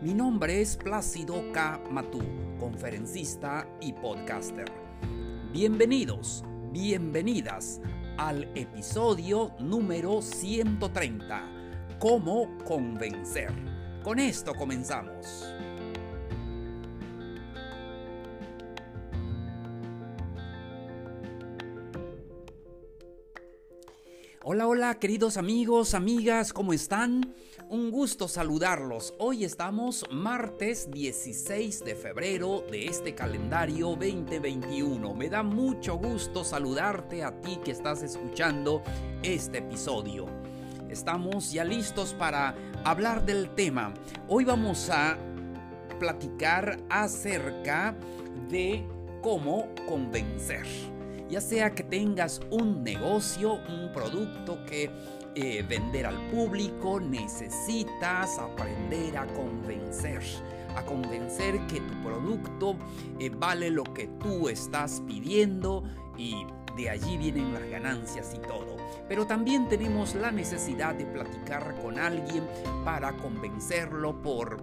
mi nombre es Plácido K. Matú, conferencista y podcaster. Bienvenidos, bienvenidas al episodio número 130, ¿Cómo convencer? Con esto comenzamos. Hola, hola, queridos amigos, amigas, ¿cómo están? Un gusto saludarlos. Hoy estamos martes 16 de febrero de este calendario 2021. Me da mucho gusto saludarte a ti que estás escuchando este episodio. Estamos ya listos para hablar del tema. Hoy vamos a platicar acerca de cómo convencer ya sea que tengas un negocio, un producto que eh, vender al público, necesitas aprender a convencer, a convencer que tu producto eh, vale lo que tú estás pidiendo y de allí vienen las ganancias y todo. Pero también tenemos la necesidad de platicar con alguien para convencerlo por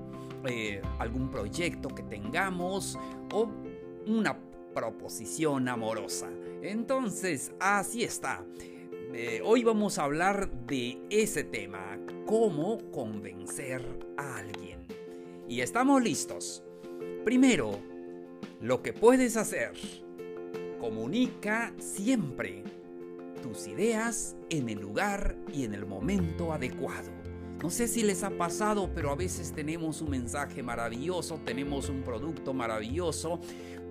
eh, algún proyecto que tengamos o una proposición amorosa. Entonces, así está. Eh, hoy vamos a hablar de ese tema, cómo convencer a alguien. Y estamos listos. Primero, lo que puedes hacer. Comunica siempre tus ideas en el lugar y en el momento adecuado. No sé si les ha pasado, pero a veces tenemos un mensaje maravilloso, tenemos un producto maravilloso,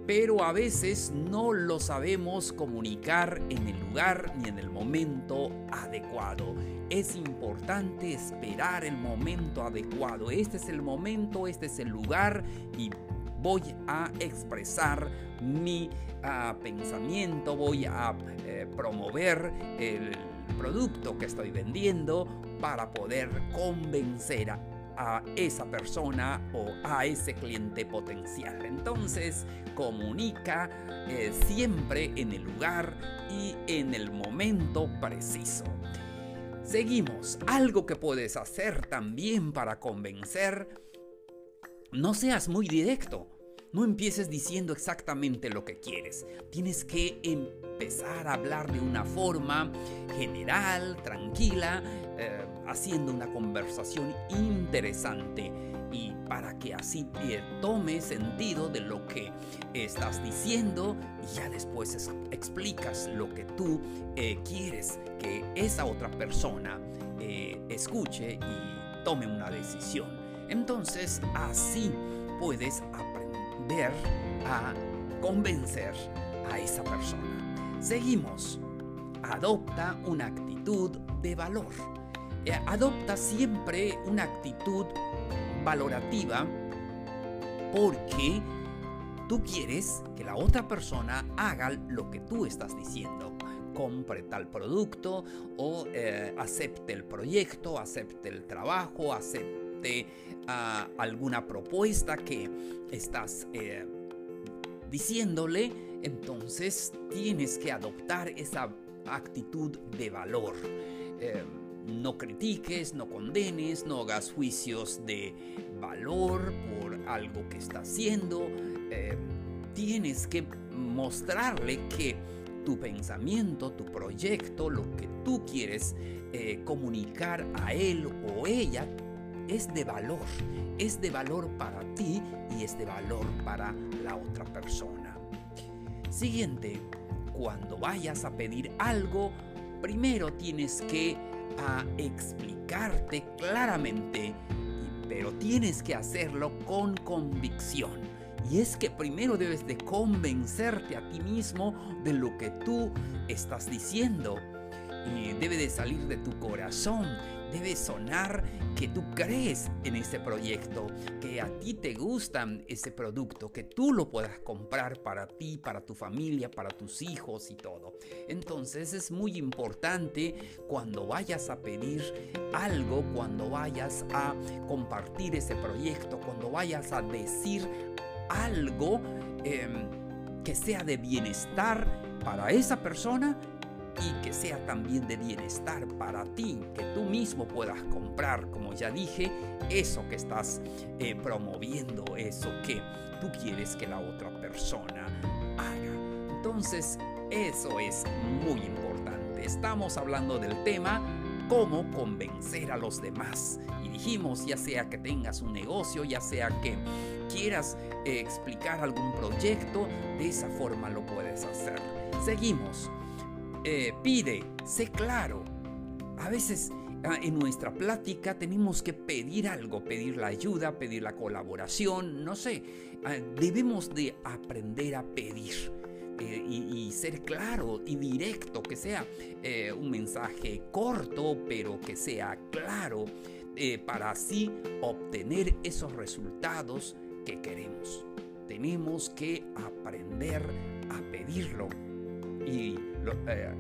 pero a veces no lo sabemos comunicar en el lugar ni en el momento adecuado. Es importante esperar el momento adecuado. Este es el momento, este es el lugar y voy a expresar mi ah, pensamiento, voy a eh, promover el producto que estoy vendiendo para poder convencer a a esa persona o a ese cliente potencial. Entonces, comunica eh, siempre en el lugar y en el momento preciso. Seguimos. Algo que puedes hacer también para convencer. No seas muy directo. No empieces diciendo exactamente lo que quieres. Tienes que empezar a hablar de una forma general, tranquila, eh, haciendo una conversación interesante y para que así tome sentido de lo que estás diciendo y ya después explicas lo que tú eh, quieres que esa otra persona eh, escuche y tome una decisión. Entonces así puedes aprender a convencer a esa persona. Seguimos. Adopta una actitud de valor eh, adopta siempre una actitud valorativa porque tú quieres que la otra persona haga lo que tú estás diciendo. Compre tal producto o eh, acepte el proyecto, acepte el trabajo, acepte ah, alguna propuesta que estás eh, diciéndole. Entonces tienes que adoptar esa actitud de valor no critiques, no condenes, no hagas juicios de valor por algo que está haciendo. Eh, tienes que mostrarle que tu pensamiento, tu proyecto, lo que tú quieres eh, comunicar a él o ella es de valor. Es de valor para ti y es de valor para la otra persona. Siguiente, cuando vayas a pedir algo, primero tienes que a explicarte claramente, pero tienes que hacerlo con convicción. Y es que primero debes de convencerte a ti mismo de lo que tú estás diciendo. Debe de salir de tu corazón, debe sonar que tú crees en ese proyecto, que a ti te gusta ese producto, que tú lo puedas comprar para ti, para tu familia, para tus hijos y todo. Entonces es muy importante cuando vayas a pedir algo, cuando vayas a compartir ese proyecto, cuando vayas a decir algo em, que sea de bienestar para esa persona y que sea también de bienestar para ti, que tú mismo puedas comprar, como ya dije, eso que estás eh, promoviendo, eso que tú quieres que la otra persona haga. Entonces, eso es muy importante. Estamos hablando del tema cómo convencer a los demás. Y dijimos, ya sea que tengas un negocio, ya sea que quieras eh, explicar algún proyecto, de esa forma lo puedes hacer. Seguimos. Eh, pide, sé claro. A veces ah, en nuestra plática tenemos que pedir algo, pedir la ayuda, pedir la colaboración, no sé. Ah, debemos de aprender a pedir. Eh, y, ser claro y directo, que sea eh, un mensaje corto, pero que sea claro, para así obtener esos resultados que queremos. Tenemos que aprender a pedirlo y eh,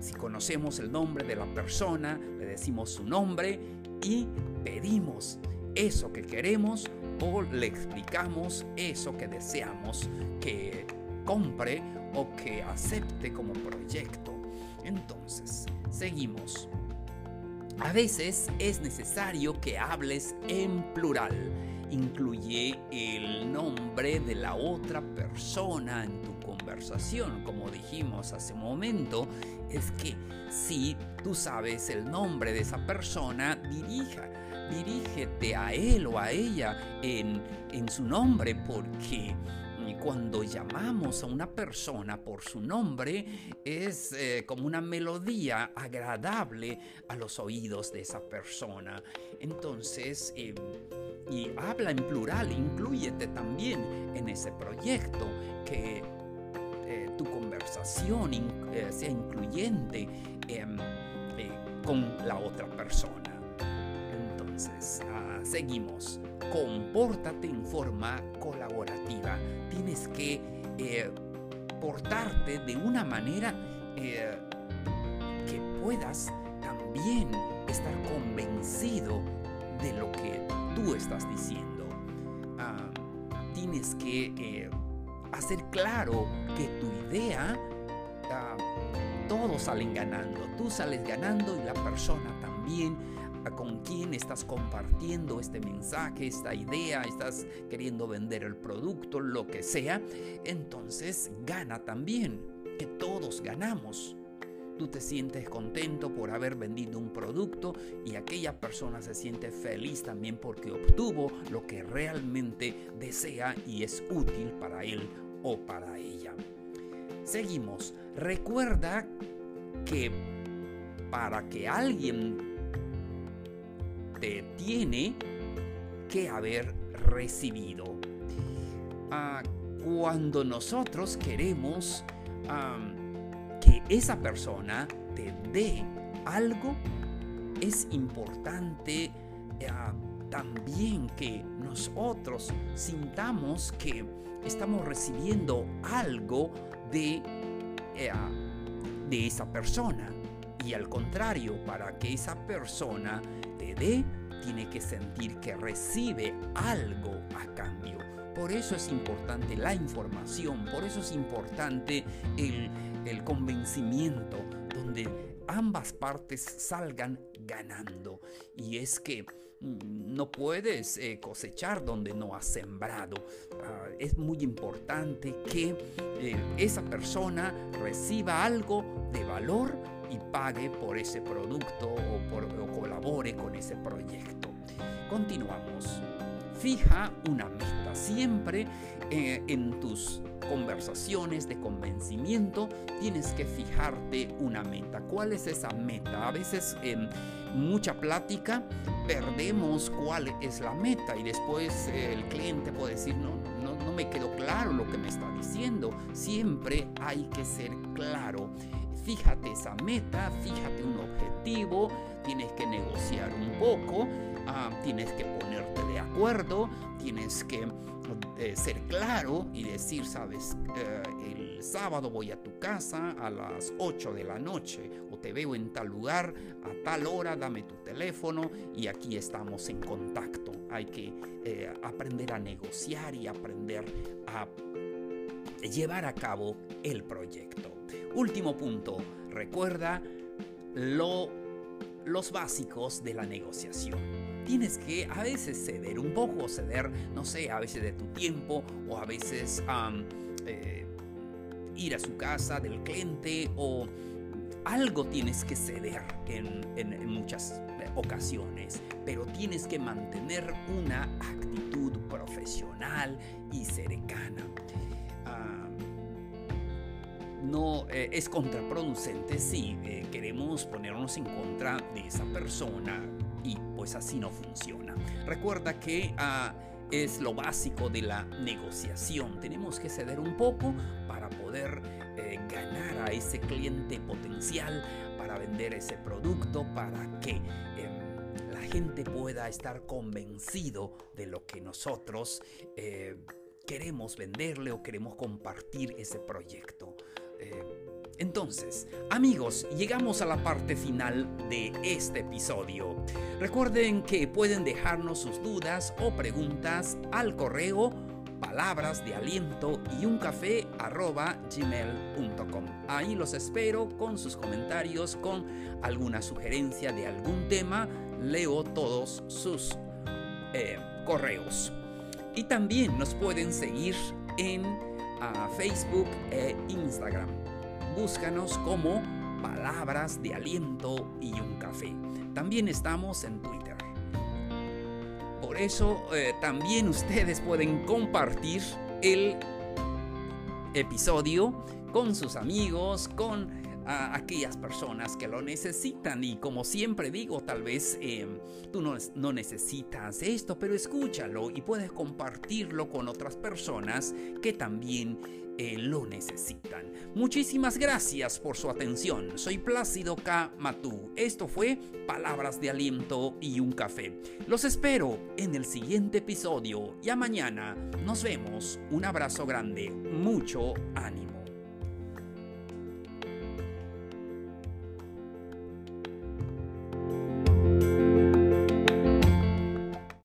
si conocemos el nombre de la persona, le decimos su nombre y pedimos eso que queremos o le explicamos eso que deseamos que compre o que acepte como proyecto. Entonces, seguimos. A veces es necesario que hables en plural. Incluye el nombre de la otra persona en tu conversación, como dijimos hace un momento, es que si tú sabes el nombre de esa persona, dirija, dirígete a él o a ella en, su nombre, porque cuando llamamos a una persona por su nombre es eh, como una melodía agradable a los oídos de esa persona. Entonces, em, y habla en plural, incluyete también en ese proyecto que tu conversación eh, sea incluyente em, eh, con la otra persona. Entonces, seguimos. Compórtate en forma colaborativa. Tienes que eh, portarte de una manera que puedas también estar convencido de lo que tú estás diciendo. Ah, tienes que hacer claro que tu idea, ah, todos salen ganando. Tú sales ganando y la persona también con quien estás compartiendo este mensaje, esta idea, estás queriendo vender el producto, lo que sea, entonces gana también, que todos ganamos. Tú te sientes contento por haber vendido un producto y aquella persona se siente feliz también porque obtuvo lo que realmente desea y es útil para él o para ella. Seguimos. Recuerda que para que alguien te tiene que haber recibido. Ah, cuando nosotros queremos que esa persona te dé algo, es importante ah, también que nosotros sintamos que estamos recibiendo algo de, eh, de esa persona. Y al contrario, para que esa persona tiene que sentir que recibe algo a cambio. Por eso es importante la información, por eso es importante el, el convencimiento, donde ambas partes salgan ganando. Y es que no puedes eh, cosechar donde no has sembrado. Ah, es muy importante que eh, esa persona reciba algo de valor y pague por ese producto o, colabore con ese proyecto. Continuamos. Fija una meta siempre eh, en tus conversaciones de convencimiento tienes que fijarte una meta. ¿Cuál es esa meta? A veces en mucha plática perdemos cuál es la meta y después eh, el cliente puede decir no, no, no me quedó claro lo que me está diciendo. Siempre hay que ser claro. Fíjate esa meta, fíjate un objetivo, tienes que negociar un poco, ah, tienes que ponerte de acuerdo, tienes que eh, ser claro y decir, sabes, eh, el sábado voy a tu casa a las 8 de la noche o te veo en tal lugar a tal hora, dame tu teléfono y aquí estamos en contacto. Hay que eh, aprender a negociar y aprender a llevar a cabo el proyecto. Último punto, recuerda lo, los básicos de la negociación. Tienes que a veces ceder un poco, ceder, no sé, a veces de tu tiempo o a veces eh, ir a su casa del cliente o algo tienes que ceder en, muchas ocasiones, pero tienes que mantener una actitud profesional y cercana no eh, es contraproducente si eh, queremos ponernos en contra de esa persona y pues así no funciona. Recuerda que ah, es lo básico de la negociación. Tenemos que ceder un poco para poder eh, ganar a ese cliente potencial, para vender ese producto, para que em, la gente pueda estar convencido de lo que nosotros queremos venderle o queremos compartir ese proyecto. Eh, entonces, amigos, llegamos a la parte final de este episodio. Recuerden que pueden dejarnos sus dudas o preguntas al correo palabras de aliento y un arroba gmail.com. Ahí los espero con sus comentarios, con alguna sugerencia de algún tema. Leo todos sus eh, correos. Y también nos pueden seguir en a Facebook e Instagram. Búscanos como Palabras de Aliento y un Café. También estamos en Twitter. Por eso eh, también ustedes pueden compartir el episodio con sus amigos, con a aquellas personas que lo necesitan. Y como siempre digo, tal vez em, tú no, necesitas esto, pero escúchalo y puedes compartirlo con otras personas que también eh, lo necesitan. Muchísimas gracias por su atención. Soy Plácido K. Matú. Esto fue Palabras de Aliento y un Café. Los espero en el siguiente episodio. Ya mañana nos vemos. Un abrazo grande. Mucho ánimo.